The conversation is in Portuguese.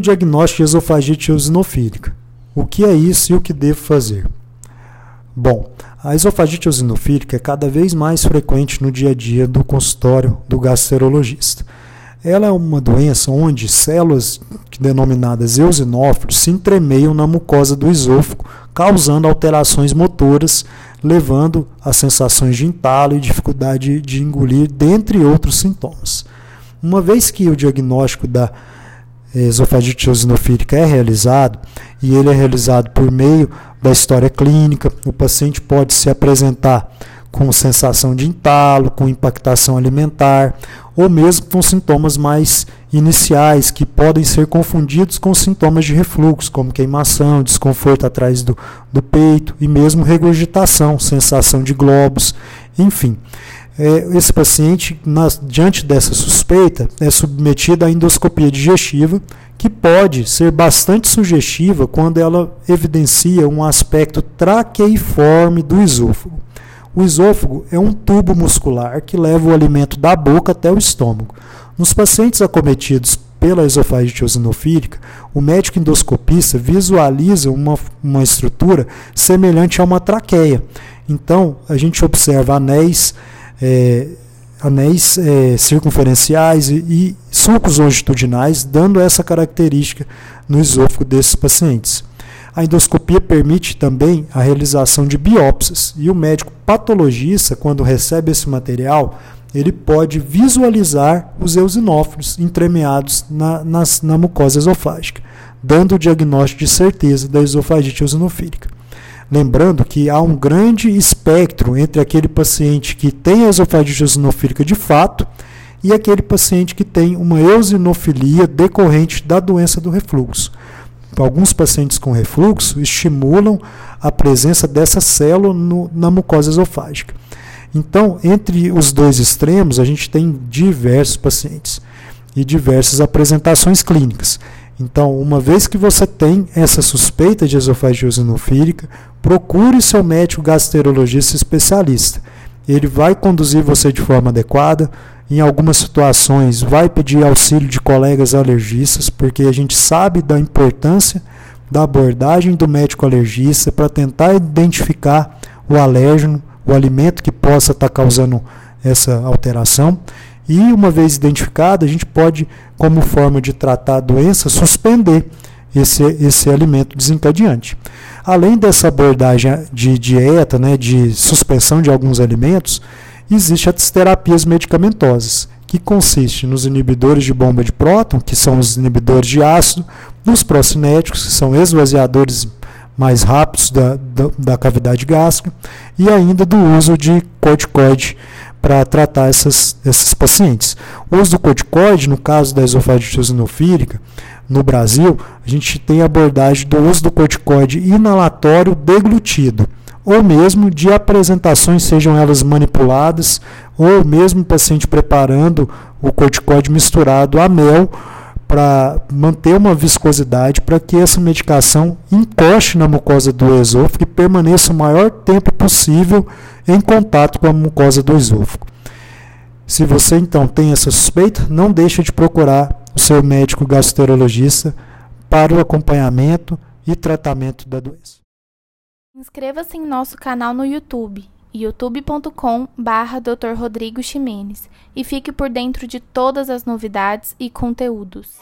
o diagnóstico de esofagite eosinofílica. O que é isso e o que devo fazer? Bom, a esofagite eosinofílica é cada vez mais frequente no dia a dia do consultório do gastroenterologista. Ela é uma doença onde células denominadas eosinófilos se entremeiam na mucosa do esôfago, causando alterações motoras, levando a sensações de entalo e dificuldade de engolir, dentre outros sintomas. Uma vez que o diagnóstico da esofagite eosinofílica é realizado, e ele é realizado por meio da história clínica, o paciente pode se apresentar com sensação de entalo, com impactação alimentar, ou mesmo com sintomas mais iniciais que podem ser confundidos com sintomas de refluxo, como queimação, desconforto atrás do, do peito e mesmo regurgitação, sensação de globos, enfim. É, esse paciente, diante dessa suspeita, é submetido à endoscopia digestiva, que pode ser bastante sugestiva quando ela evidencia um aspecto traqueiforme do esôfago. O esôfago é um tubo muscular que leva o alimento da boca até o estômago. Nos pacientes acometidos pela esofagite eosinofílica, o médico endoscopista visualiza uma, uma estrutura semelhante a uma traqueia. Então, a gente observa anéis, é, anéis é, circunferenciais e, e sulcos longitudinais, dando essa característica no esôfago desses pacientes. A endoscopia permite também a realização de biópsias e o médico patologista, quando recebe esse material, ele pode visualizar os eosinófilos entremeados na, na mucosa esofágica, dando o diagnóstico de certeza da esofagite eosinofílica. Lembrando que há um grande espectro entre aquele paciente que tem esofagite eosinofílica de fato e aquele paciente que tem uma eosinofilia decorrente da doença do refluxo. Alguns pacientes com refluxo estimulam a presença dessa célula no, na mucosa esofágica. Então, entre os dois extremos, a gente tem diversos pacientes e diversas apresentações clínicas. Então, uma vez que você tem essa suspeita de esofagite eosinofílica, procure seu médico gastroenterologista especialista. Ele vai conduzir você de forma adequada, em algumas situações vai pedir auxílio de colegas alergistas, porque a gente sabe da importância da abordagem do médico alergista para tentar identificar o alérgeno, o alimento que possa estar tá causando essa alteração. E uma vez identificado, a gente pode, como forma de tratar a doença, suspender esse, esse alimento desencadeante. Além dessa abordagem de dieta, né, de suspensão de alguns alimentos, existem as terapias medicamentosas, que consiste nos inibidores de bomba de próton, que são os inibidores de ácido, nos procinéticos, que são esvaziadores mais rápidos da, da, da cavidade gástrica, e ainda do uso de corticoide para tratar essas, esses pacientes. O uso do corticoide, no caso da esofagite eosinofílica, no Brasil, a gente tem a abordagem do uso do corticoide inalatório deglutido ou mesmo de apresentações, sejam elas manipuladas, ou mesmo o paciente preparando o corticoide misturado a mel para manter uma viscosidade para que essa medicação encoste na mucosa do esôfago e permaneça o maior tempo possível em contato com a mucosa do esôfago. Se você então tem essa suspeita, não deixe de procurar o seu médico gastroenterologista para o acompanhamento e tratamento da doença. Inscreva-se em nosso canal no YouTube, youtube.com barra Dr. Rodrigo Ximenes, e fique por dentro de todas as novidades e conteúdos.